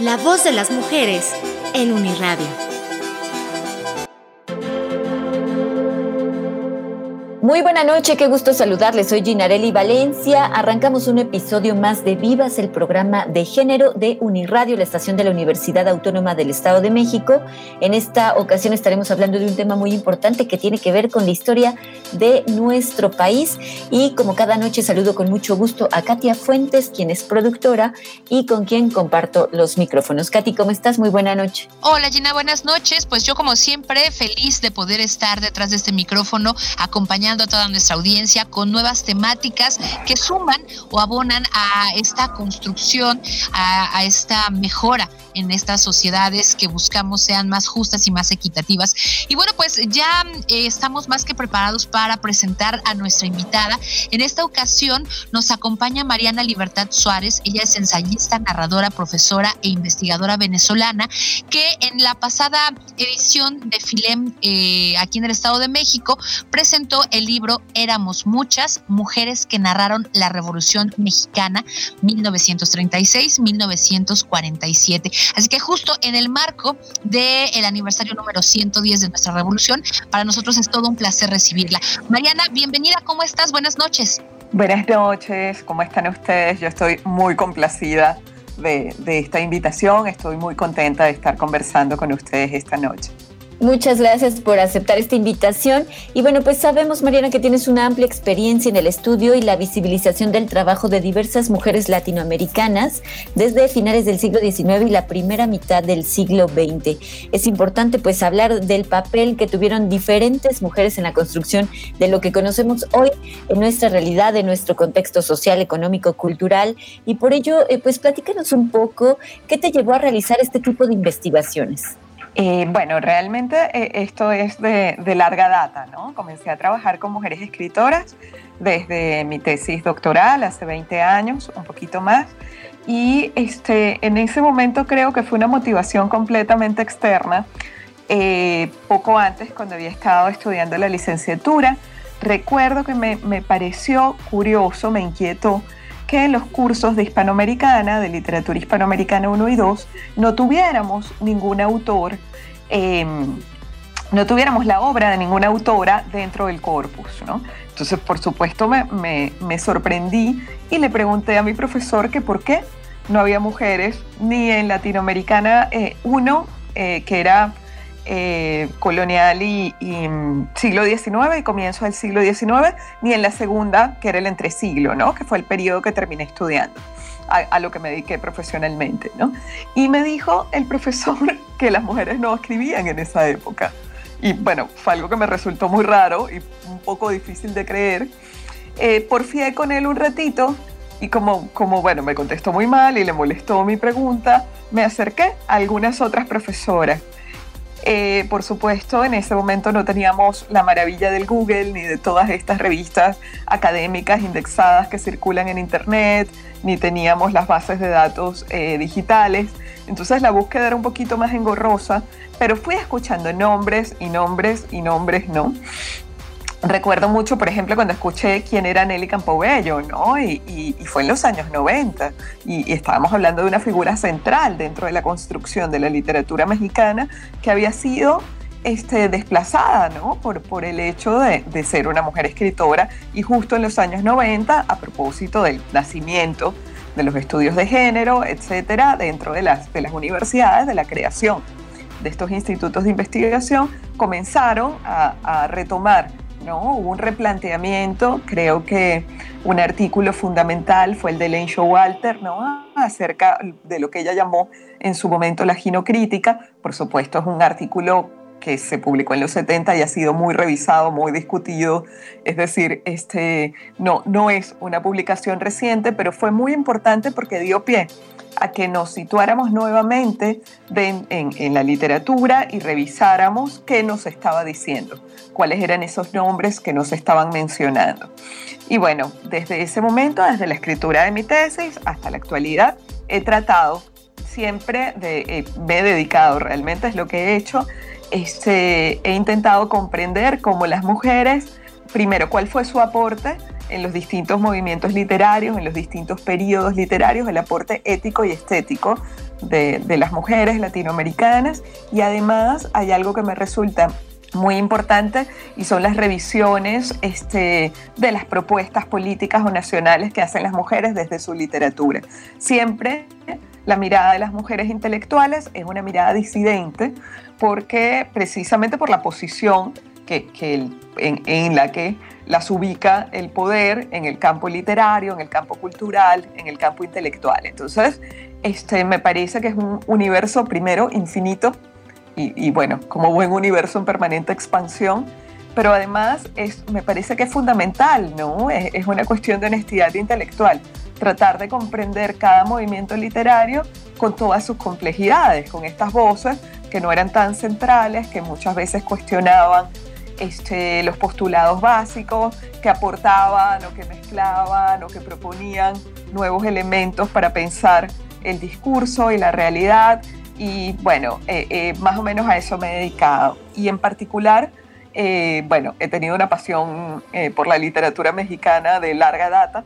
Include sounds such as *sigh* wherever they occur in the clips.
La voz de las mujeres en Uniradio. Muy buena noche, qué gusto saludarles. Soy Ginarelli Valencia. Arrancamos un episodio más de Vivas, el programa de género de Uniradio, la estación de la Universidad Autónoma del Estado de México. En esta ocasión estaremos hablando de un tema muy importante que tiene que ver con la historia de nuestro país. Y como cada noche saludo con mucho gusto a Katia Fuentes, quien es productora y con quien comparto los micrófonos. Katy, ¿cómo estás? Muy buena noche. Hola Gina, buenas noches. Pues yo como siempre feliz de poder estar detrás de este micrófono acompañando a toda nuestra audiencia con nuevas temáticas que suman o abonan a esta construcción, a, esta mejora en estas sociedades que buscamos sean más justas y más equitativas. Y bueno, pues ya eh, estamos más que preparados para presentar a nuestra invitada. En esta ocasión nos acompaña Mariana Libertad Suárez. Ella es ensayista, narradora, profesora e investigadora venezolana que en la pasada edición de Filem eh, aquí en el Estado de México presentó el libro Éramos muchas mujeres que narraron la Revolución Mexicana 1936-1947. Así que justo en el marco del aniversario número 110 de nuestra revolución, para nosotros es todo un placer recibirla. Mariana, bienvenida, ¿cómo estás? Buenas noches. Buenas noches, ¿cómo están ustedes? Yo estoy muy complacida de, de esta invitación, estoy muy contenta de estar conversando con ustedes esta noche. Muchas gracias por aceptar esta invitación. Y bueno, pues sabemos, Mariana, que tienes una amplia experiencia en el estudio y la visibilización del trabajo de diversas mujeres latinoamericanas desde finales del siglo XIX y la primera mitad del siglo XX. Es importante pues hablar del papel que tuvieron diferentes mujeres en la construcción de lo que conocemos hoy en nuestra realidad, en nuestro contexto social, económico, cultural. Y por ello, eh, pues platícanos un poco qué te llevó a realizar este tipo de investigaciones. Eh, bueno, realmente eh, esto es de, larga data, ¿no? Comencé a trabajar con mujeres escritoras desde mi tesis doctoral hace 20 años, un poquito más, y este, en ese momento creo que fue una motivación completamente externa. Eh, poco antes, cuando había estado estudiando la licenciatura, recuerdo que me, me pareció curioso, me inquietó que en los cursos de hispanoamericana, de literatura hispanoamericana 1 y 2, no tuviéramos ningún autor, em, no tuviéramos la obra de ninguna autora dentro del corpus. ¿no? Entonces, por supuesto, me, sorprendí y le pregunté a mi profesor que por qué no había mujeres ni en Latinoamericana 1, eh, eh, que era eh, colonial y, mm, siglo XIX y comienzo del siglo XIX, ni en la segunda, que era el entresiglo, ¿no? que fue el periodo que terminé estudiando, a, lo que me dediqué profesionalmente. ¿no? Y me dijo el profesor *laughs* que las mujeres no escribían en esa época. Y bueno, fue algo que me resultó muy raro y un poco difícil de creer. Eh, porfié con él un ratito y como, como, bueno, me contestó muy mal y le molestó mi pregunta, me acerqué a algunas otras profesoras eh, por supuesto, en ese momento no teníamos la maravilla del Google ni de todas estas revistas académicas indexadas que circulan en Internet, ni teníamos las bases de datos eh, digitales. Entonces la búsqueda era un poquito más engorrosa, pero fui escuchando nombres y nombres y nombres, ¿no? Recuerdo mucho, por ejemplo, cuando escuché quién era Nelly Campobello, ¿no? Y, fue en los años 90, y, estábamos hablando de una figura central dentro de la construcción de la literatura mexicana que había sido este, desplazada, ¿no? Por, por el hecho de, de, ser una mujer escritora, y justo en los años 90, a propósito del nacimiento de los estudios de género, etcétera, dentro de las, de las universidades, de la creación de estos institutos de investigación, comenzaron a, a retomar Hubo un replanteamiento, creo que un artículo fundamental fue el de Len Walter, ¿no? Acerca de lo que ella llamó en su momento la ginocrítica. Por supuesto, es un artículo que se publicó en los 70 y ha sido muy revisado, muy discutido. Es decir, este, no, no es una publicación reciente, pero fue muy importante porque dio pie a que nos situáramos nuevamente en, en, la literatura y revisáramos qué nos estaba diciendo, cuáles eran esos nombres que nos estaban mencionando. Y bueno, desde ese momento, desde la escritura de mi tesis hasta la actualidad, he tratado siempre, de, eh, me he dedicado realmente, es lo que he hecho, este, he intentado comprender cómo las mujeres, primero, cuál fue su aporte en los distintos movimientos literarios, en los distintos periodos literarios, el aporte ético y estético de, las mujeres latinoamericanas. Y además hay algo que me resulta muy importante y son las revisiones este, de las propuestas políticas o nacionales que hacen las mujeres desde su literatura. Siempre la mirada de las mujeres intelectuales es una mirada disidente porque precisamente por la posición que, en, la que las ubica el poder en el campo literario, en el campo cultural, en el campo intelectual. Entonces, este, me parece que es un universo primero infinito y, bueno, como buen universo en permanente expansión, pero además es, me parece que es fundamental, ¿no? Es, es una cuestión de honestidad intelectual, tratar de comprender cada movimiento literario con todas sus complejidades, con estas voces que no eran tan centrales, que muchas veces cuestionaban este, los postulados básicos, que aportaban o que mezclaban o que proponían nuevos elementos para pensar el discurso y la realidad. Y bueno, eh, eh, más o menos a eso me he dedicado. Y en particular, eh, bueno, he tenido una pasión por la literatura mexicana de larga data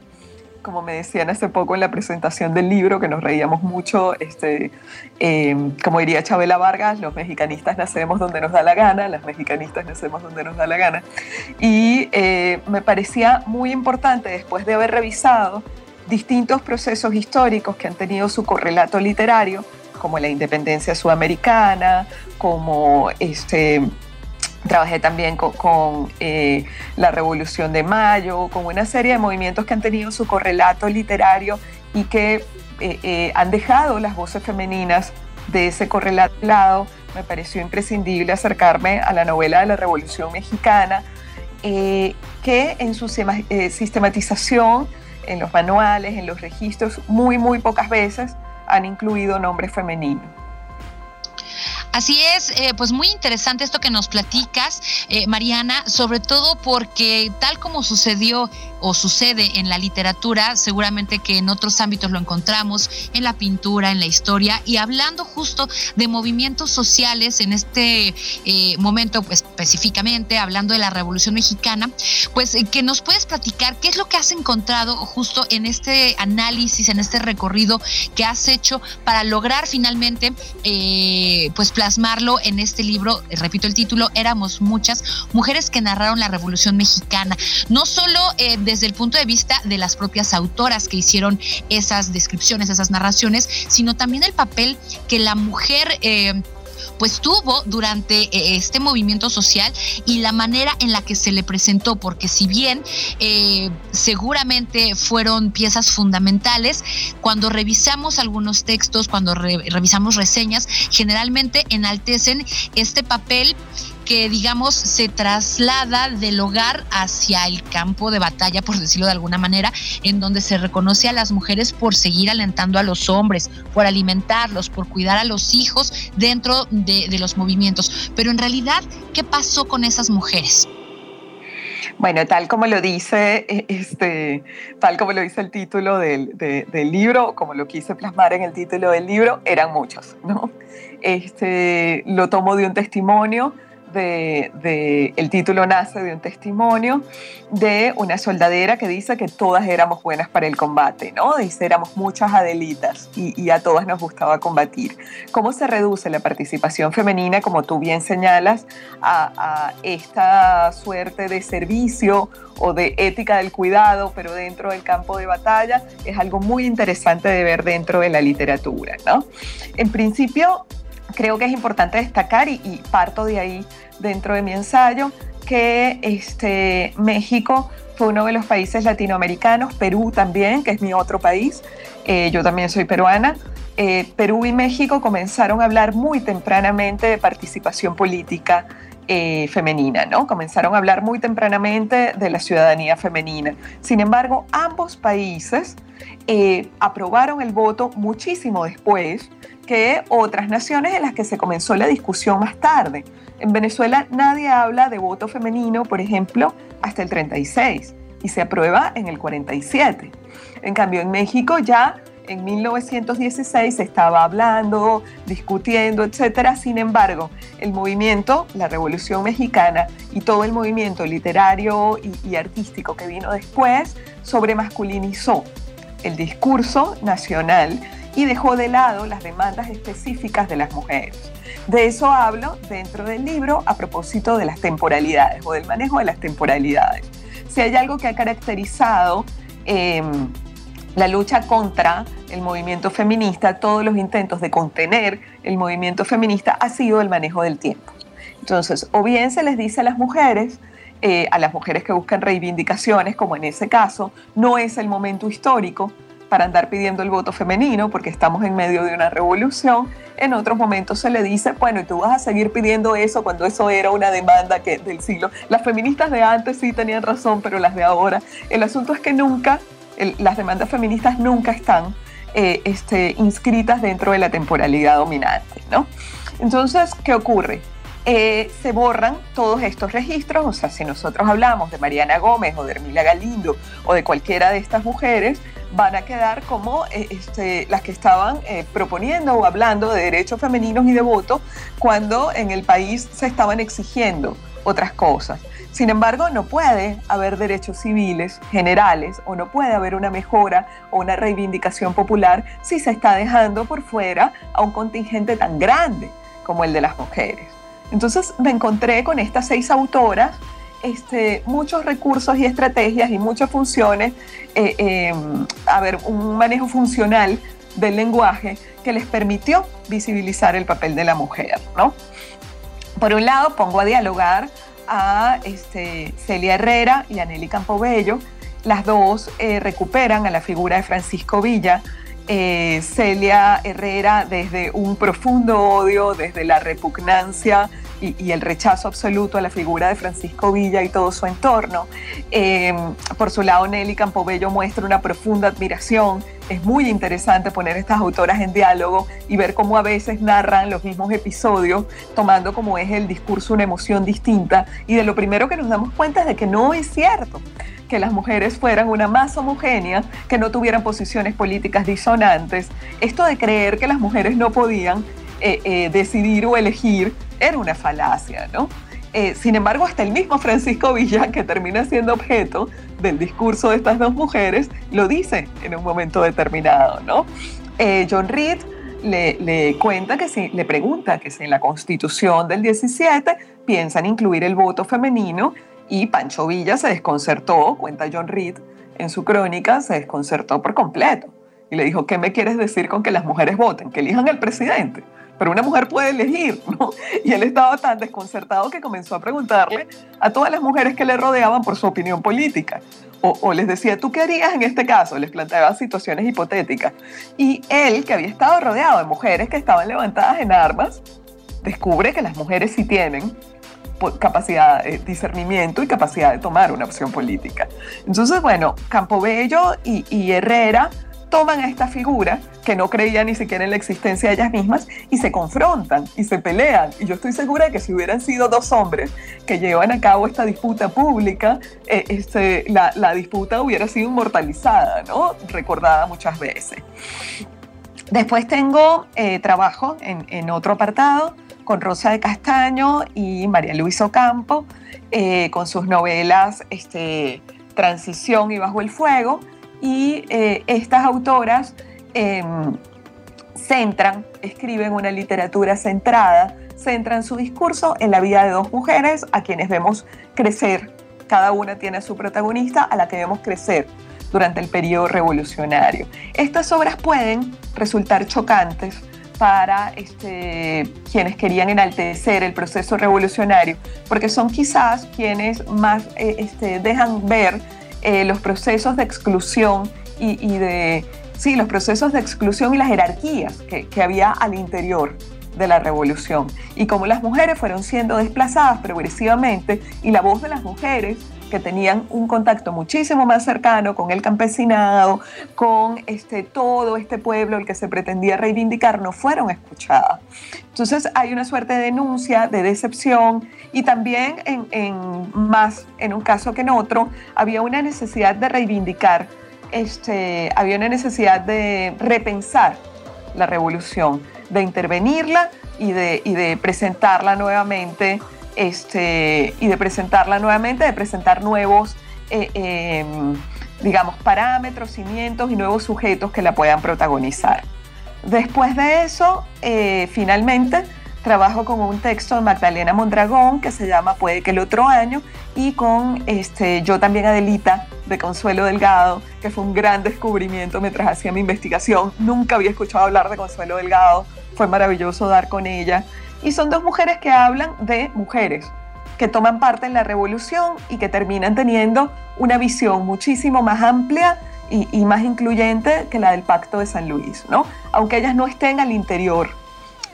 como me decían hace poco en la presentación del libro, que nos reíamos mucho, este, eh, como diría Chabela Vargas, los mexicanistas nacemos donde nos da la gana, las mexicanistas nacemos donde nos da la gana. Y eh, me parecía muy importante, después de haber revisado distintos procesos históricos que han tenido su correlato literario, como la independencia sudamericana, como este, Trabajé también con, eh, la Revolución de Mayo, con una serie de movimientos que han tenido su correlato literario y que eh, eh, han dejado las voces femeninas de ese correlato. Me pareció imprescindible acercarme a la novela de la Revolución Mexicana, que en su sistematización, en los manuales, en los registros, muy, muy pocas veces han incluido nombres femeninos. Así es, eh, pues muy interesante esto que nos platicas, eh, Mariana, sobre todo porque tal como sucedió o sucede en la literatura, seguramente que en otros ámbitos lo encontramos, en la pintura, en la historia, y hablando justo de movimientos sociales en este eh, momento, pues, específicamente hablando de la Revolución Mexicana, pues eh, que nos puedes platicar qué es lo que has encontrado justo en este análisis, en este recorrido que has hecho para lograr finalmente, pues, plasmarlo en este libro, repito el título, Éramos muchas mujeres que narraron la Revolución Mexicana, no solo de desde el punto de vista de las propias autoras que hicieron esas descripciones, esas narraciones, sino también el papel que la mujer... Eh, pues tuvo durante eh, este movimiento social y la manera en la que se le presentó, porque si bien eh, seguramente fueron piezas fundamentales, cuando revisamos algunos textos, cuando revisamos reseñas, generalmente enaltecen este papel que, digamos, se traslada del hogar hacia el campo de batalla, por decirlo de alguna manera, en donde se reconoce a las mujeres por seguir alentando a los hombres, por alimentarlos, por cuidar a los hijos dentro de, los movimientos. Pero en realidad, ¿qué pasó con esas mujeres? Bueno, tal como lo dice, e, este, tal como lo dice el título del, del, libro, como lo quise plasmar en el título del libro, eran muchos, ¿no? Este, lo tomo de un testimonio de, el título nace de un testimonio de una soldadera que dice que todas éramos buenas para el combate, ¿no? Dice, éramos muchas adelitas y, a todas nos gustaba combatir. ¿Cómo se reduce la participación femenina, como tú bien señalas, a, esta suerte de servicio o de ética del cuidado, pero dentro del campo de batalla? Es algo muy interesante de ver dentro de la literatura, ¿no? En principio, creo que es importante destacar, y, parto de ahí dentro de mi ensayo, que este, México fue uno de los países latinoamericanos, Perú también, que es mi otro país, eh, yo también soy peruana, eh, Perú y México comenzaron a hablar muy tempranamente de participación política eh, femenina, ¿no? Comenzaron a hablar muy tempranamente de la ciudadanía femenina. Sin embargo, ambos países eh, aprobaron el voto muchísimo después que otras naciones en las que se comenzó la discusión más tarde. En Venezuela nadie habla de voto femenino, por ejemplo, hasta el 36 y se aprueba en el 47. En cambio, en México ya en 1916 se estaba hablando, discutiendo, etc. Sin embargo, el movimiento, la Revolución Mexicana y todo el movimiento literario y, artístico que vino después sobremasculinizó el discurso nacional y dejó de lado las demandas específicas de las mujeres. De eso hablo dentro del libro a propósito de las temporalidades o del manejo de las temporalidades. Si hay algo que ha caracterizado em, la lucha contra el movimiento feminista, todos los intentos de contener el movimiento feminista ha sido el manejo del tiempo. Entonces, o bien se les dice a las mujeres, eh, a las mujeres que buscan reivindicaciones, como en ese caso, no es el momento histórico para andar pidiendo el voto femenino porque estamos en medio de una revolución. En otros momentos se le dice, bueno, y tú vas a seguir pidiendo eso cuando eso era una demanda del siglo. Las feministas de antes sí tenían razón, pero las de ahora. El asunto es que nunca, las demandas feministas nunca están eh, este, inscritas dentro de la temporalidad dominante. ¿no? Entonces, ¿qué ocurre? Eh, se borran todos estos registros, o sea, si nosotros hablamos de Mariana Gómez o de Hermila Galindo o de cualquiera de estas mujeres, van a quedar como eh, este, las que estaban proponiendo o hablando de derechos femeninos y de voto cuando en el país se estaban exigiendo otras cosas. Sin embargo, no puede haber derechos civiles generales o no puede haber una mejora o una reivindicación popular si se está dejando por fuera a un contingente tan grande como el de las mujeres. Entonces me encontré con estas seis autoras, este, muchos recursos y estrategias y muchas funciones, eh, em, a ver, un manejo funcional del lenguaje que les permitió visibilizar el papel de la mujer, ¿no? Por un lado, pongo a dialogar a este, Celia Herrera y a Nelly Campobello. Las dos eh, recuperan a la figura de Francisco Villa. Eh, Celia Herrera desde un profundo odio, desde la repugnancia y, el rechazo absoluto a la figura de Francisco Villa y todo su entorno. Eh, por su lado, Nelly Campobello muestra una profunda admiración. Es muy interesante poner estas autoras en diálogo y ver cómo a veces narran los mismos episodios, tomando como es el discurso una emoción distinta. Y de lo primero que nos damos cuenta es de que no es cierto que las mujeres fueran una más homogénea, que no tuvieran posiciones políticas disonantes. Esto de creer que las mujeres no podían eh, eh, decidir o elegir era una falacia, ¿no? Eh, sin embargo, hasta el mismo Francisco Villa, que termina siendo objeto del discurso de estas dos mujeres, lo dice en un momento determinado, ¿no? John Reed le, cuenta que si, le pregunta que si en la constitución del 17 piensan incluir el voto femenino y Pancho Villa se desconcertó, cuenta John Reed en su crónica, se desconcertó por completo y le dijo, ¿qué me quieres decir con que las mujeres voten? Que elijan al presidente pero una mujer puede elegir, *laughs* ¿no? Y él estaba tan desconcertado que comenzó a preguntarle a todas las mujeres que le rodeaban por su opinión política. O, les decía, ¿tú qué harías en este caso? Les planteaba situaciones hipotéticas. Y él, que había estado rodeado de mujeres que estaban levantadas en armas, descubre que las mujeres sí tienen capacidad de discernimiento y capacidad de tomar una opción política. Entonces, bueno, Campobello y, y Herrera toman a esta figura que no creía ni siquiera en la existencia de ellas mismas y se confrontan y se pelean. Y yo estoy segura de que si hubieran sido dos hombres que llevan a cabo esta disputa pública, eh, este, la, disputa hubiera sido inmortalizada, ¿no? recordada muchas veces. Después tengo eh, trabajo en, otro apartado con Rosa de Castaño y María Luisa Ocampo, eh, con sus novelas este, Transición y Bajo el Fuego, y eh, estas autoras em, centran, escriben una literatura centrada, centran su discurso en la vida de dos mujeres a quienes vemos crecer. Cada una tiene a su protagonista a la que vemos crecer durante el periodo revolucionario. Estas obras pueden resultar chocantes para este, quienes querían enaltecer el proceso revolucionario, porque son quizás quienes más eh, este, dejan ver eh, los procesos de exclusión y, de sí, los procesos de exclusión y las jerarquías que, que había al interior de la revolución. Y cómo las mujeres fueron siendo desplazadas progresivamente y la voz de las mujeres que tenían un contacto muchísimo más cercano con el campesinado, con este, todo este pueblo el que se pretendía reivindicar, no fueron escuchadas. Entonces hay una suerte de denuncia, de decepción y también en, en más en un caso que en otro había una necesidad de reivindicar, este, había una necesidad de repensar la revolución, de intervenirla y de, y de presentarla nuevamente este, y de presentarla nuevamente, de presentar nuevos, eh, em, digamos, parámetros, cimientos y nuevos sujetos que la puedan protagonizar. Después de eso, eh, finalmente, trabajo con un texto de Magdalena Mondragón que se llama Puede que el otro año y con este, yo también Adelita de Consuelo Delgado, que fue un gran descubrimiento mientras hacía mi investigación. Nunca había escuchado hablar de Consuelo Delgado, fue maravilloso dar con ella. Y son dos mujeres que hablan de mujeres, que toman parte en la revolución y que terminan teniendo una visión muchísimo más amplia y, más incluyente que la del Pacto de San Luis, ¿no? Aunque ellas no estén al interior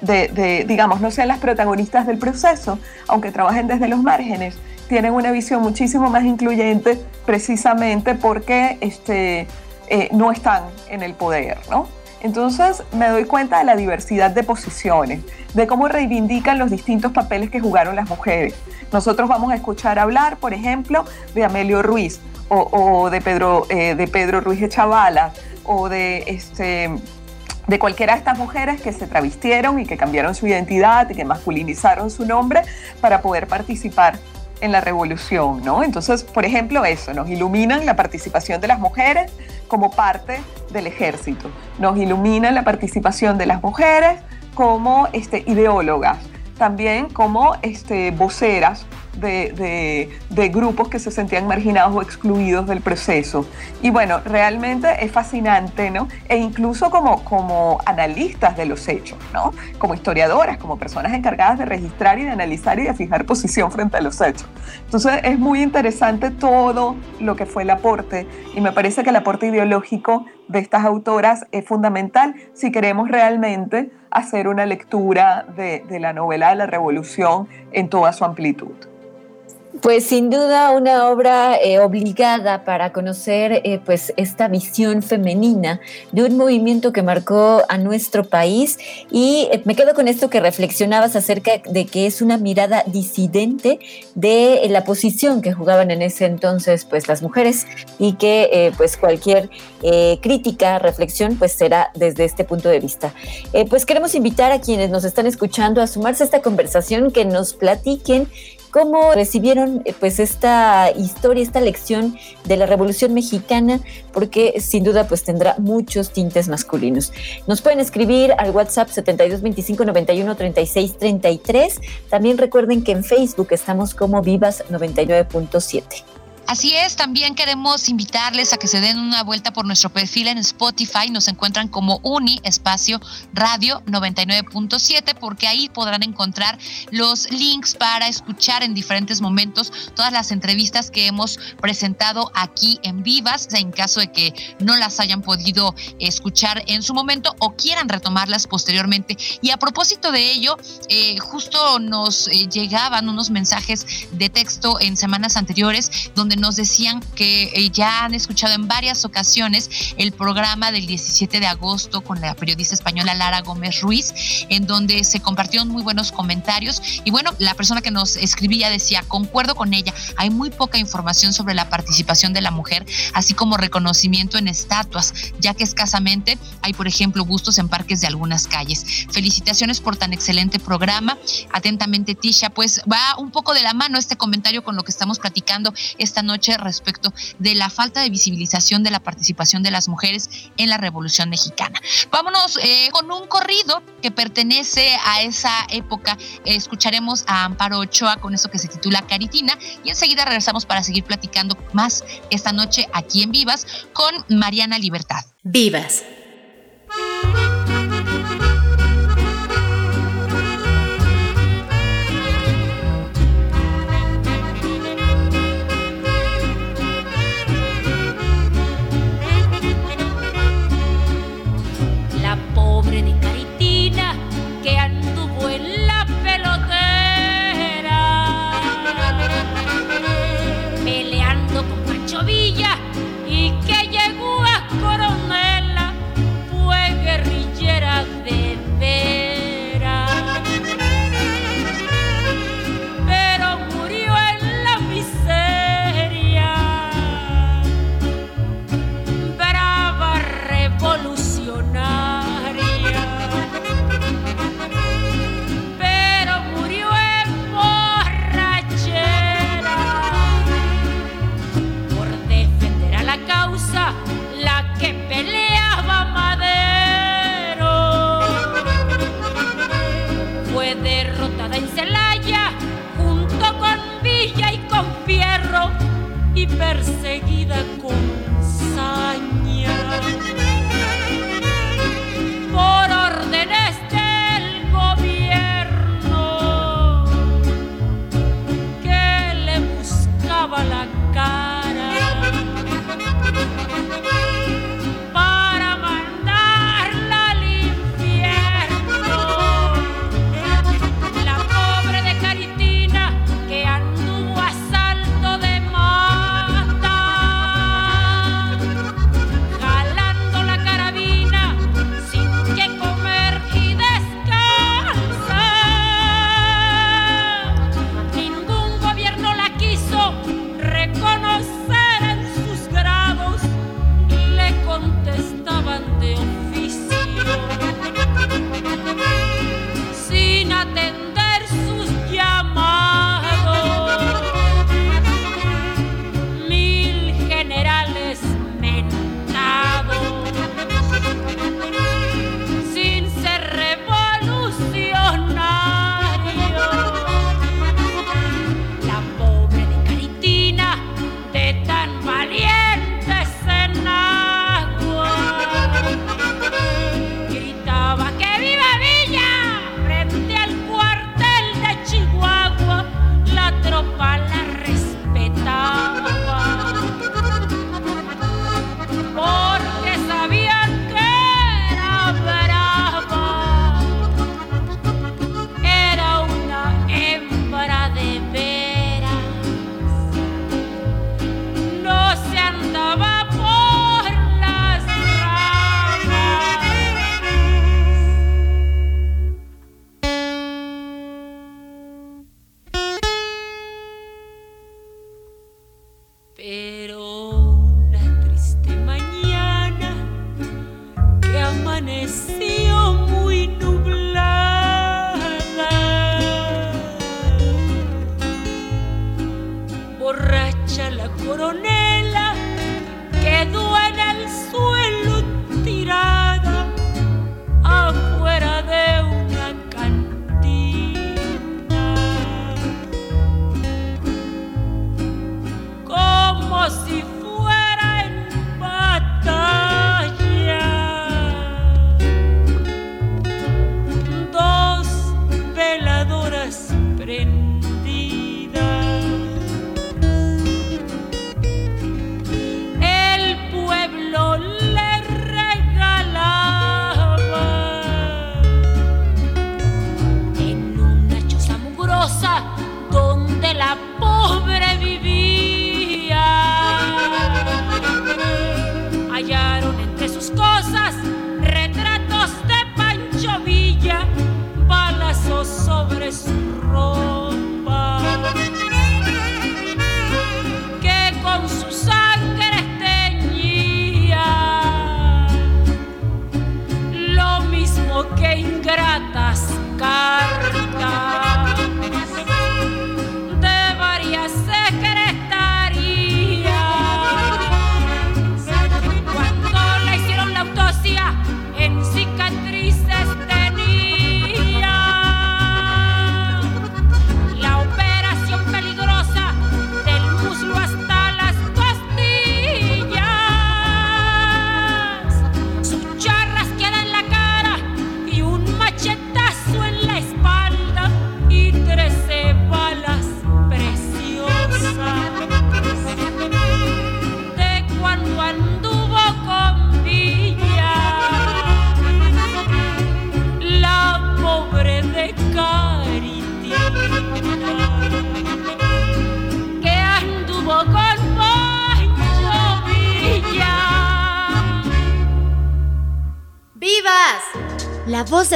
de, digamos, no sean las protagonistas del proceso, aunque trabajen desde los márgenes, tienen una visión muchísimo más incluyente precisamente porque este, eh, no están en el poder, ¿no? Entonces me doy cuenta de la diversidad de posiciones, de cómo reivindican los distintos papeles que jugaron las mujeres. Nosotros vamos a escuchar hablar, por ejemplo, de Amelio Ruiz o, de, Pedro, eh, de Pedro Ruiz de Chavala o de, este, de cualquiera de estas mujeres que se travistieron y que cambiaron su identidad y que masculinizaron su nombre para poder participar en la revolución, ¿no? Entonces, por ejemplo, eso, nos iluminan la participación de las mujeres como parte del ejército, nos iluminan la participación de las mujeres como este, ideólogas, también como este, voceras de, grupos que se sentían marginados o excluidos del proceso. Y bueno, realmente es fascinante, ¿no? E incluso como, como analistas de los hechos, ¿no? Como historiadoras, como personas encargadas de registrar y de analizar y de fijar posición frente a los hechos. Entonces es muy interesante todo lo que fue el aporte y me parece que el aporte ideológico de estas autoras es fundamental si queremos realmente hacer una lectura de, de la novela de la revolución en toda su amplitud. Pues sin duda una obra eh, obligada para conocer eh, pues esta visión femenina de un movimiento que marcó a nuestro país y eh, me quedo con esto que reflexionabas acerca de que es una mirada disidente de la posición que jugaban en ese entonces pues las mujeres y que pues cualquier crítica, reflexión pues será desde este punto de vista. pues queremos invitar a quienes nos están escuchando a sumarse a esta conversación que nos platiquen cómo recibieron eh, pues esta historia, esta lección de la Revolución Mexicana, porque sin duda pues tendrá muchos tintes masculinos. Nos pueden escribir al WhatsApp 7225 91 36 33. También recuerden que en Facebook estamos como Vivas 99.7. Así es, también queremos invitarles a que se den una vuelta por nuestro perfil en Spotify. Nos encuentran como Uni Espacio Radio 99.7 porque ahí podrán encontrar los links para escuchar en diferentes momentos todas las entrevistas que hemos presentado aquí en Vivas, en caso de que no las hayan podido escuchar en su momento o quieran retomarlas posteriormente. Y a propósito de ello, eh, justo nos eh, llegaban unos mensajes de texto en semanas anteriores donde nos decían que eh, ya han escuchado en varias ocasiones el programa del 17 de agosto con la periodista española Lara Gómez Ruiz, en donde se compartieron muy buenos comentarios. Y bueno, la persona que nos escribía decía, concuerdo con ella, hay muy poca información sobre la participación de la mujer, así como reconocimiento en estatuas, ya que escasamente hay, por ejemplo, bustos en parques de algunas calles. Felicitaciones por tan excelente programa. Atentamente, Tisha, pues va un poco de la mano este comentario con lo que estamos platicando esta noche respecto de la falta de visibilización de la participación de las mujeres en la Revolución Mexicana. Vámonos eh, con un corrido que pertenece a esa época. escucharemos a Amparo Ochoa con eso que se titula Caritina y enseguida regresamos para seguir platicando más esta noche aquí en Vivas con Mariana Libertad. Vivas.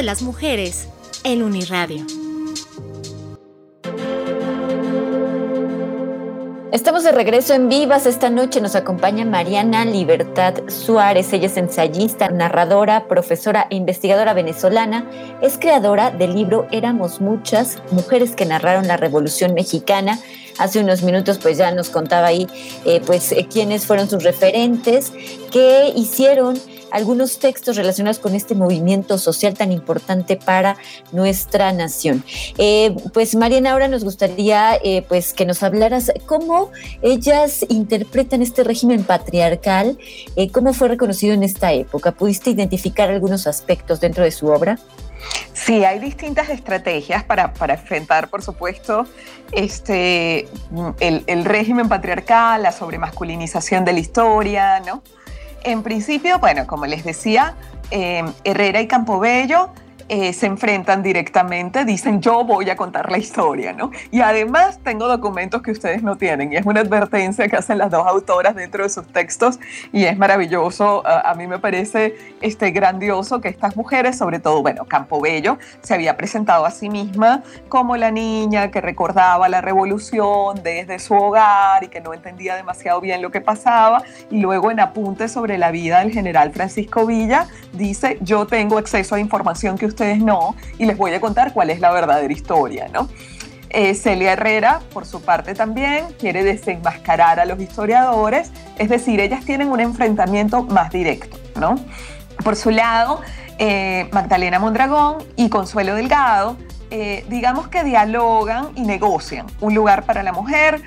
De las mujeres en Uniradio. Estamos de regreso en Vivas. Esta noche nos acompaña Mariana Libertad Suárez. Ella es ensayista, narradora, profesora e investigadora venezolana. Es creadora del libro Éramos muchas, mujeres que narraron la Revolución Mexicana. Hace unos minutos pues ya nos contaba ahí eh, pues eh, quiénes fueron sus referentes, qué hicieron algunos textos relacionados con este movimiento social tan importante para nuestra nación. Eh, pues Mariana, ahora nos gustaría eh, pues que nos hablaras cómo ellas interpretan este régimen patriarcal, eh, cómo fue reconocido en esta época. ¿Pudiste identificar algunos aspectos dentro de su obra? Sí, hay distintas estrategias para, para enfrentar, por supuesto, este, el, el, régimen patriarcal, la sobremasculinización de la historia, ¿no? En principio, bueno, como les decía, eh, Herrera y Campobello eh, se enfrentan directamente, dicen yo voy a contar la historia, ¿no? Y además tengo documentos que ustedes no tienen y es una advertencia que hacen las dos autoras dentro de sus textos y es maravilloso, a, mí me parece este, grandioso que estas mujeres, sobre todo, bueno, Campobello se había presentado a sí misma como la niña que recordaba la revolución desde su hogar y que no entendía demasiado bien lo que pasaba y luego en apuntes sobre la vida del general Francisco Villa dice yo tengo acceso a información que usted ustedes no, y les voy a contar cuál es la verdadera historia, ¿no? Eh, Celia Herrera, por su parte también, quiere desenmascarar a los historiadores, es decir, ellas tienen un enfrentamiento más directo, ¿no? Por su lado, eh, Magdalena Mondragón y Consuelo Delgado, eh, digamos que dialogan y negocian un lugar para la mujer,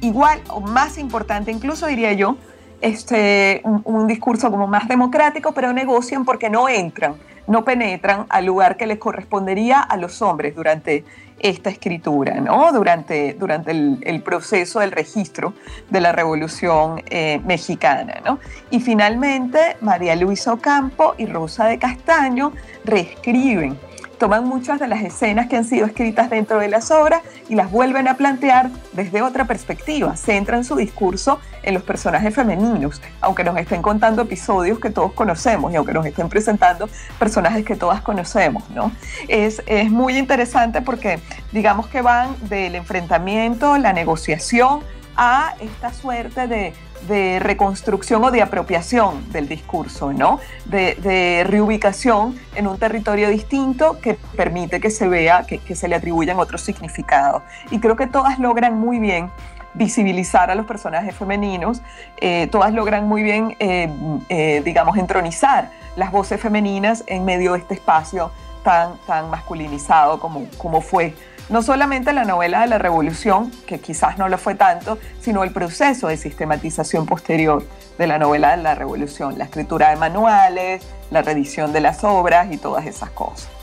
igual o más importante incluso diría yo, este, un, discurso como más democrático, pero negocian porque no entran, no penetran al lugar que les correspondería a los hombres durante esta escritura, ¿no? durante, durante el, proceso del registro de la Revolución eh, Mexicana. ¿no? Y finalmente, María Luisa Ocampo y Rosa de Castaño reescriben toman muchas de las escenas que han sido escritas dentro de las obras y las vuelven a plantear desde otra perspectiva. Centran su discurso en los personajes femeninos, aunque nos estén contando episodios que todos conocemos y aunque nos estén presentando personajes que todas conocemos, ¿no? Es, es muy interesante porque digamos que van del enfrentamiento, la negociación, a esta suerte de, reconstrucción o de apropiación del discurso, ¿no? De, reubicación en un territorio distinto que permite que se vea, que, se le atribuyan otros significados. Y creo que todas logran muy bien visibilizar a los personajes femeninos, eh, todas logran muy bien, eh, eh, digamos, entronizar las voces femeninas en medio de este espacio tan, tan masculinizado como, como fue no solamente la novela de la Revolución, que quizás no lo fue tanto, sino el proceso de sistematización posterior de la novela de la Revolución, la escritura de manuales, la reedición de las obras y todas esas cosas.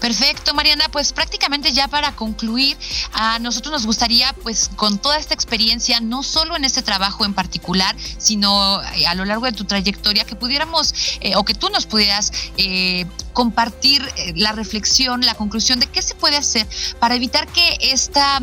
Perfecto, Mariana, pues prácticamente ya para concluir, a nosotros nos gustaría, pues con toda esta experiencia, no solo en este trabajo en particular, sino eh, a lo largo de tu trayectoria, que pudiéramos eh, o que tú nos pudieras eh, compartir la reflexión, la conclusión de qué se puede hacer para evitar que esta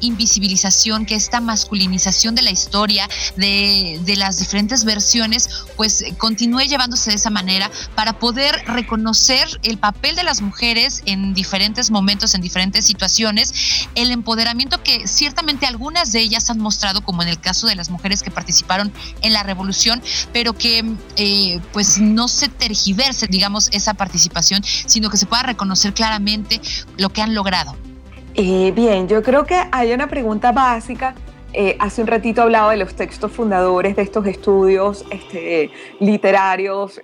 invisibilización, que esta masculinización de la historia, de, de las diferentes versiones, pues continúe llevándose de esa manera para poder reconocer el papel de las mujeres en diferentes momentos, en diferentes situaciones, el empoderamiento que ciertamente algunas de ellas han mostrado, como en el caso de las mujeres que participaron en la revolución, pero que eh, pues no se tergiverse, digamos, esa participación, sino que se pueda reconocer claramente lo que han logrado. Eh, bien, yo creo que hay una pregunta básica eh, hace un ratito hablaba de los textos fundadores de estos estudios este, literarios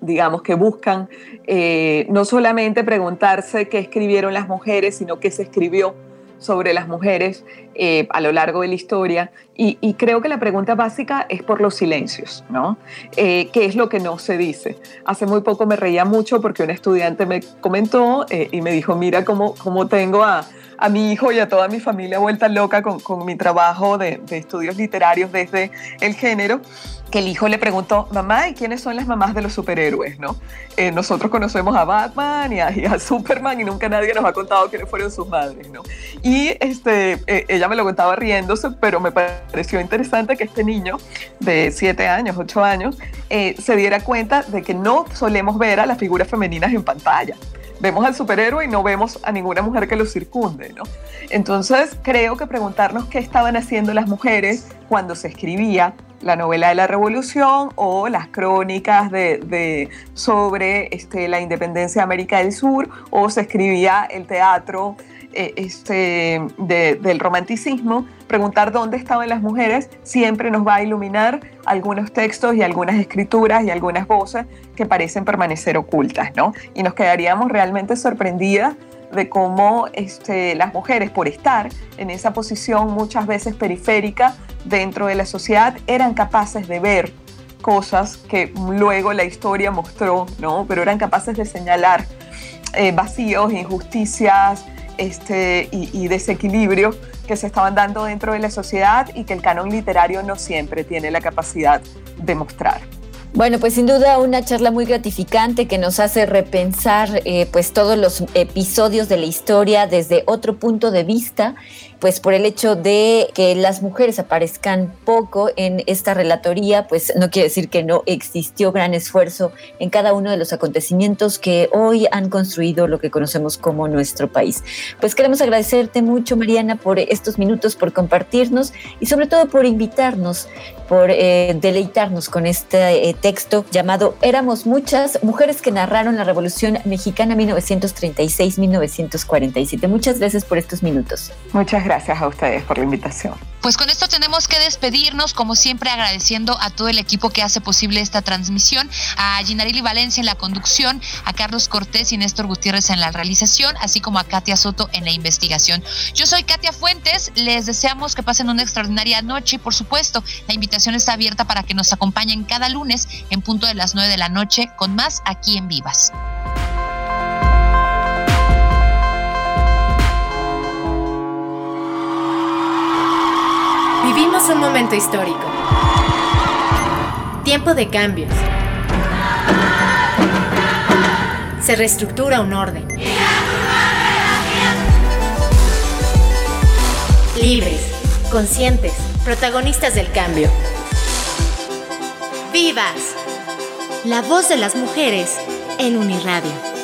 digamos, que buscan eh, no solamente preguntarse qué escribieron las mujeres, sino qué se escribió sobre las mujeres eh, a lo largo de la historia. Y, creo que la pregunta básica es por los silencios, ¿no? Eh, ¿Qué es lo que no se dice? Hace muy poco me reía mucho porque un estudiante me comentó y me dijo, mira cómo, cómo tengo a, a, mi hijo y a toda mi familia vuelta loca con, con mi trabajo de, de estudios literarios desde el género que el hijo le preguntó, mamá, ¿y quiénes son las mamás de los superhéroes? ¿no? Eh, nosotros conocemos a Batman y a, Superman y nunca nadie nos ha contado quiénes fueron sus madres. ¿no? Y este, eh, ella me lo contaba riéndose, pero me pareció interesante que este niño de 7 años, 8 años, eh, se diera cuenta de que no solemos ver a las figuras femeninas en pantalla vemos al superhéroe y no vemos a ninguna mujer que lo circunde, ¿no? Entonces creo que preguntarnos qué estaban haciendo las mujeres cuando se escribía la novela de la revolución o las crónicas de, sobre este, la independencia de América del Sur o se escribía el teatro eh, este, del romanticismo, preguntar dónde estaban las mujeres siempre nos va a iluminar algunos textos y algunas escrituras y algunas voces que parecen permanecer ocultas, ¿no? Y nos quedaríamos realmente sorprendidas de cómo este, las mujeres, por estar en esa posición muchas veces periférica dentro de la sociedad, eran capaces de ver cosas que luego la historia mostró, ¿no? Pero eran capaces de señalar eh, vacíos, injusticias este, y, y que se estaban dando dentro de la sociedad y que el canon literario no siempre tiene la capacidad de mostrar. Bueno, pues sin duda una charla muy gratificante que nos hace repensar eh, pues todos los episodios de la historia desde otro punto de vista pues por el hecho de que las mujeres aparezcan poco en esta relatoría, pues no quiere decir que no existió gran esfuerzo en cada uno de los acontecimientos que hoy han construido lo que conocemos como nuestro país. Pues queremos agradecerte mucho, Mariana, por estos minutos, por compartirnos y sobre todo por invitarnos, por eh, deleitarnos con este eh, texto llamado Éramos muchas mujeres que narraron la Revolución Mexicana 1936-1947. Muchas gracias por estos minutos. Muchas a ustedes por la invitación. Pues con esto tenemos que despedirnos, como siempre agradeciendo a todo el equipo que hace posible esta transmisión, a Ginarili Valencia en la conducción, a Carlos Cortés y Néstor Gutiérrez en la realización, así como a Katia Soto en la investigación. Yo soy Katia Fuentes, les deseamos que pasen una extraordinaria noche y por supuesto la invitación está abierta para que nos acompañen cada lunes en punto de las 9 de la noche con más aquí en Vivas. Vivimos un momento histórico. Tiempo de cambios. Se reestructura un orden. Libres, conscientes, protagonistas del cambio. ¡Vivas! La voz de las mujeres en Uniradio.